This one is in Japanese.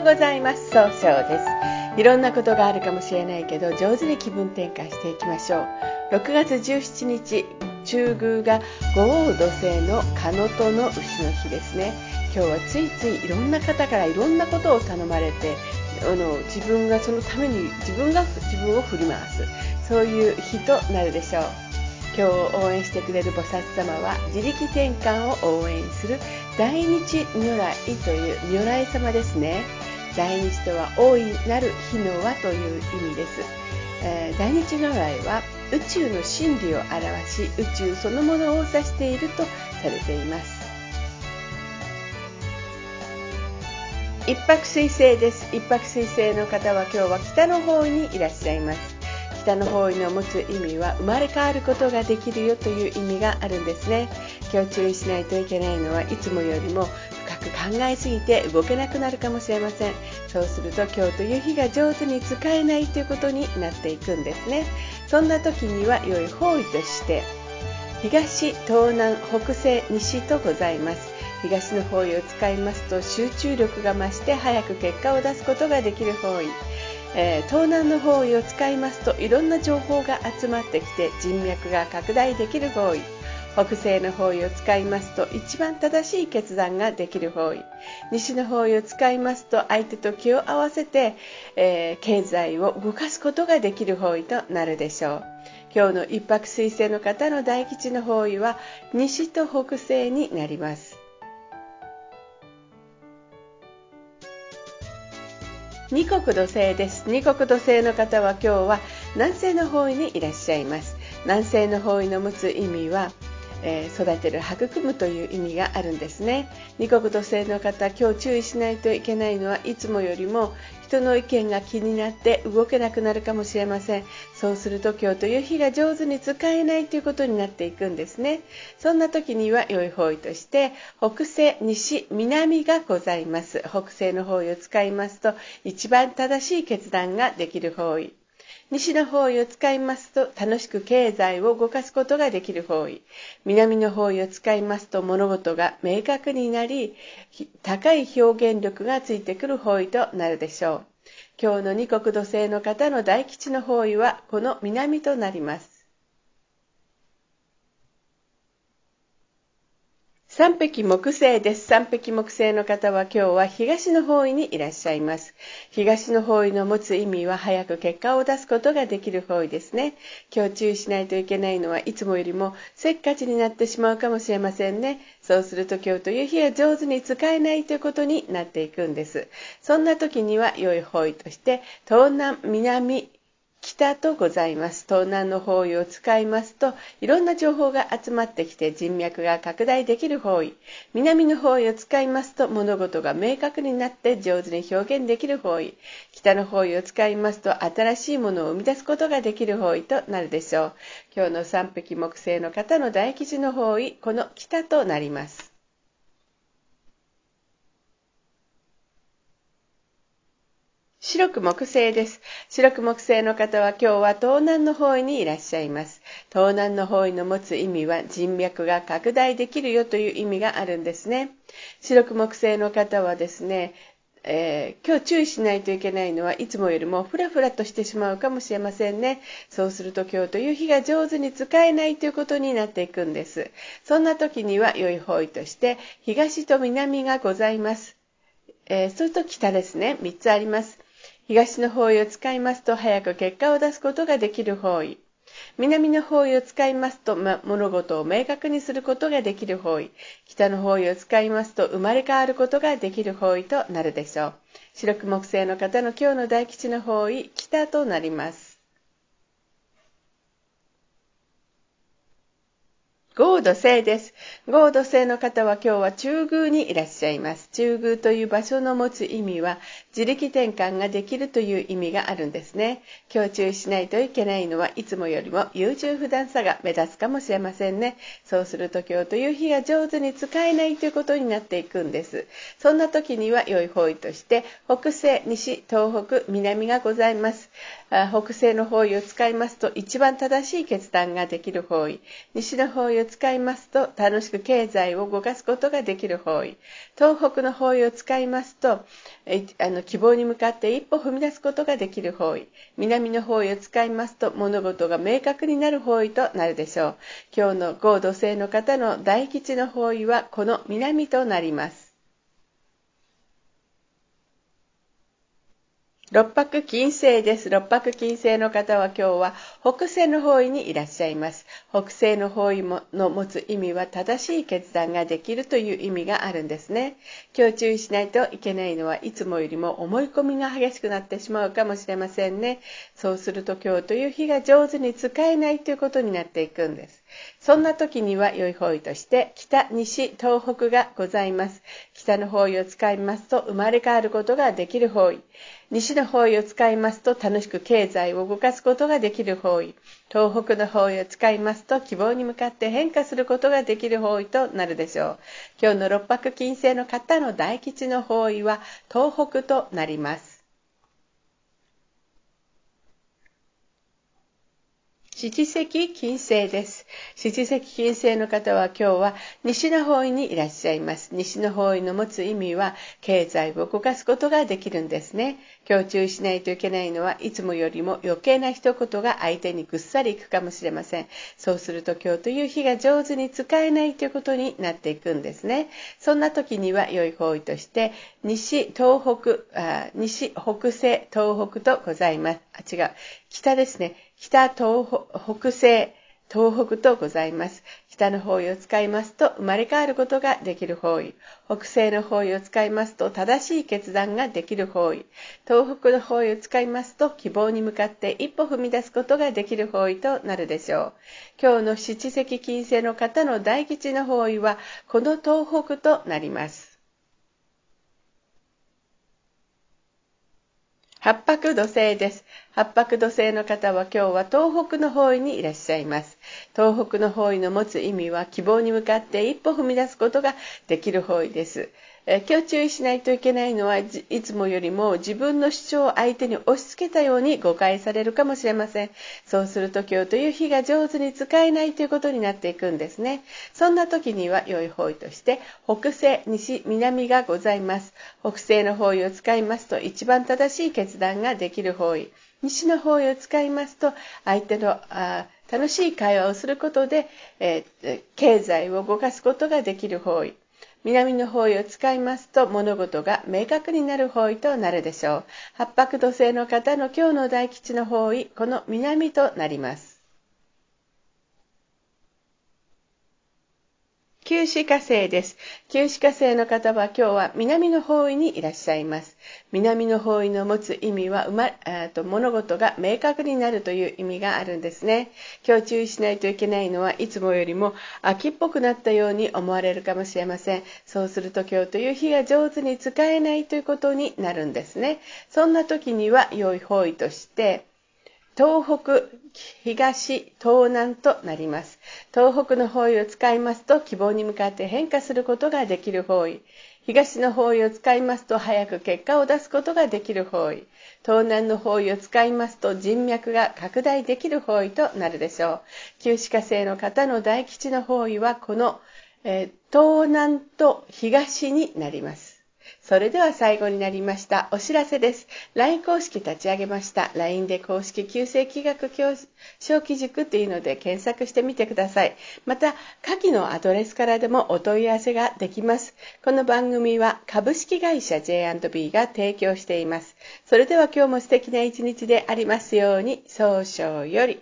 ございます。総称です。いろんなことがあるかもしれないけど上手に気分転換していきましょう。6月17日中宮が五王土星のカノトの牛の日ですね。今日はついついいろんな方からいろんなことを頼まれてあの自分がそのために自分が自分を振り回す。そういう日となるでしょう。今日応援してくれる菩薩様は自力転換を応援する大日如来という如来様ですね。大日とは大いなる日の輪という意味です、えー、大日如来は宇宙の真理を表し宇宙そのものを指しているとされています。一泊水星です。一泊水星の方は今日は北の方にいらっしゃいます。北の方位の持つ意味は生まれ変わることができるよという意味があるんですね。今日注意しないといけないのはいつもよりもく考えすぎて動けなくなるかもしれません。そうすると今日という日が上手に使えないということになっていくんですね。そんな時には良い方位として東東南北西西とございます。東の方位を使いますと集中力が増して早く結果を出すことができる方位。えー、東南の方位を使いますといろんな情報が集まってきて人脈が拡大できる方位。北西の方位を使いますと一番正しい決断ができる方位。西の方位を使いますと相手と気を合わせて、えー、経済を動かすことができる方位となるでしょう。今日の一泊水星の方の大吉の方位は西と北西になります。二国土星です。二国土星の方は今日は南西の方位にいらっしゃいます。南西の方位の持つ意味はえ、育てる育むという意味があるんですね。二国土星の方今日注意しないといけないのはいつもよりも人の意見が気になって動けなくなるかもしれません。そうすると今日という日が上手に使えないということになっていくんですね。そんな時には良い方位として北西西南がございます。北西の方位を使いますと一番正しい決断ができる方位。西の方位を使いますと楽しく経済を動かすことができる方位。南の方位を使いますと物事が明確になり高い表現力がついてくる方位となるでしょう。今日の二国土星の方の大吉の方位はこの南となります。三匹木星です。三匹木星の方は今日は東の方位にいらっしゃいます。東の方位の持つ意味は早く結果を出すことができる方位ですね。今日注意しないといけないのはいつもよりもせっかちになってしまうかもしれませんね。そうすると今日という日は上手に使えないということになっていくんです。そんな時には良い方位として東南、南、北とございます。東南の方位を使いますと、いろんな情報が集まってきて人脈が拡大できる方位。南の方位を使いますと、物事が明確になって上手に表現できる方位。北の方位を使いますと、新しいものを生み出すことができる方位となるでしょう。今日の三匹木星の方の大吉の方位、この北となります。白く木星です。白く木星の方は今日は東南の方位にいらっしゃいます。東南の方位の持つ意味は人脈が拡大できるよという意味があるんですね。白く木星の方はですね、えー、今日注意しないといけないのはいつもよりもフラフラとしてしまうかもしれませんね。そうすると今日という日が上手に使えないということになっていくんです。そんな時には良い方位として東と南がございます。えー、それと北ですね。3つあります。東の方位を使いますと早く結果を出すことができる方位。南の方位を使いますと、ま、物事を明確にすることができる方位。北の方位を使いますと生まれ変わることができる方位となるでしょう。白く木星の方の今日の大吉の方位、北となります。合土星です。合土星の方は今日は中宮にいらっしゃいます。中宮という場所の持つ意味は自力転換ができるという意味があるんですね。今日注意しないといけないのはいつもよりも優柔不断さが目立つかもしれませんね。そうすると今日という日が上手に使えないということになっていくんです。そんな時には良い方位として北西、西、東北、南がございます。北西の方位を使いますと一番正しい決断ができる方位。西の方位を使いますと楽しく経済を動かすことができる方位。東北の方位を使いますとあの希望に向かって一歩踏み出すことができる方位。南の方位を使いますと物事が明確になる方位となるでしょう。今日の合土星の方の大吉の方位はこの南となります。六白金星です。六白金星の方は今日は北西の方位にいらっしゃいます。北西の方位の持つ意味は正しい決断ができるという意味があるんですね。今日注意しないといけないのはいつもよりも思い込みが激しくなってしまうかもしれませんね。そうすると今日という日が上手に使えないということになっていくんです。そんな時には良い方位として北、西、東北がございます。北の方位を使いますと生まれ変わることができる方位。西の方位を使いますと楽しく経済を動かすことができる方位。東北の方位を使いますと希望に向かって変化することができる方位となるでしょう。今日の六白金星の方の大吉の方位は東北となります。七石金星です。七石金星の方は今日は西の方位にいらっしゃいます。西の方位の持つ意味は経済を動かすことができるんですね。今日注意しないといけないのはいつもよりも余計な一言が相手にぐっさりいくかもしれません。そうすると今日という日が上手に使えないということになっていくんですね。そんな時には良い方位として西、東北、あ西、北西、東北とございます。あ、違う。北ですね。北、東北西、東北とございます。北の方位を使いますと生まれ変わることができる方位。北西の方位を使いますと正しい決断ができる方位。東北の方位を使いますと希望に向かって一歩踏み出すことができる方位となるでしょう。今日の七石金星の方の大吉の方位はこの東北となります。八白土星です。八白土星の方は今日は東北の方位にいらっしゃいます。東北の方位の持つ意味は希望に向かって一歩踏み出すことができる方位です。今日注意しないといけないのはいつもよりも自分の主張を相手に押し付けたように誤解されるかもしれません。そうすると今日という日が上手に使えないということになっていくんですね。そんな時には良い方位として北西、西、南がございます。北西の方位を使いますと一番正しい決断ができる方位。西の方位を使いますと相手のあ楽しい会話をすることで、えー、経済を動かすことができる方位。南の方位を使いますと物事が明確になる方位となるでしょう。八白土星の方の今日の大吉の方位、この南となります。九死火星です。九死火星の方は今日は南の方位にいらっしゃいます。南の方位の持つ意味は、ま、と物事が明確になるという意味があるんですね。今日注意しないといけないのはいつもよりも秋っぽくなったように思われるかもしれません。そうすると今日という日が上手に使えないということになるんですね。そんな時には良い方位として、東北、東、東南となります。東北の方位を使いますと希望に向かって変化することができる方位。東の方位を使いますと早く結果を出すことができる方位。東南の方位を使いますと人脈が拡大できる方位となるでしょう。旧歯科生の方の大吉の方位はこの、えー、東南と東になります。それでは最後になりました。お知らせです。LINE 公式立ち上げました。LINE で公式旧正規学教小規塾っていうので検索してみてください。また、下記のアドレスからでもお問い合わせができます。この番組は株式会社 J&B が提供しています。それでは今日も素敵な一日でありますように、早々より。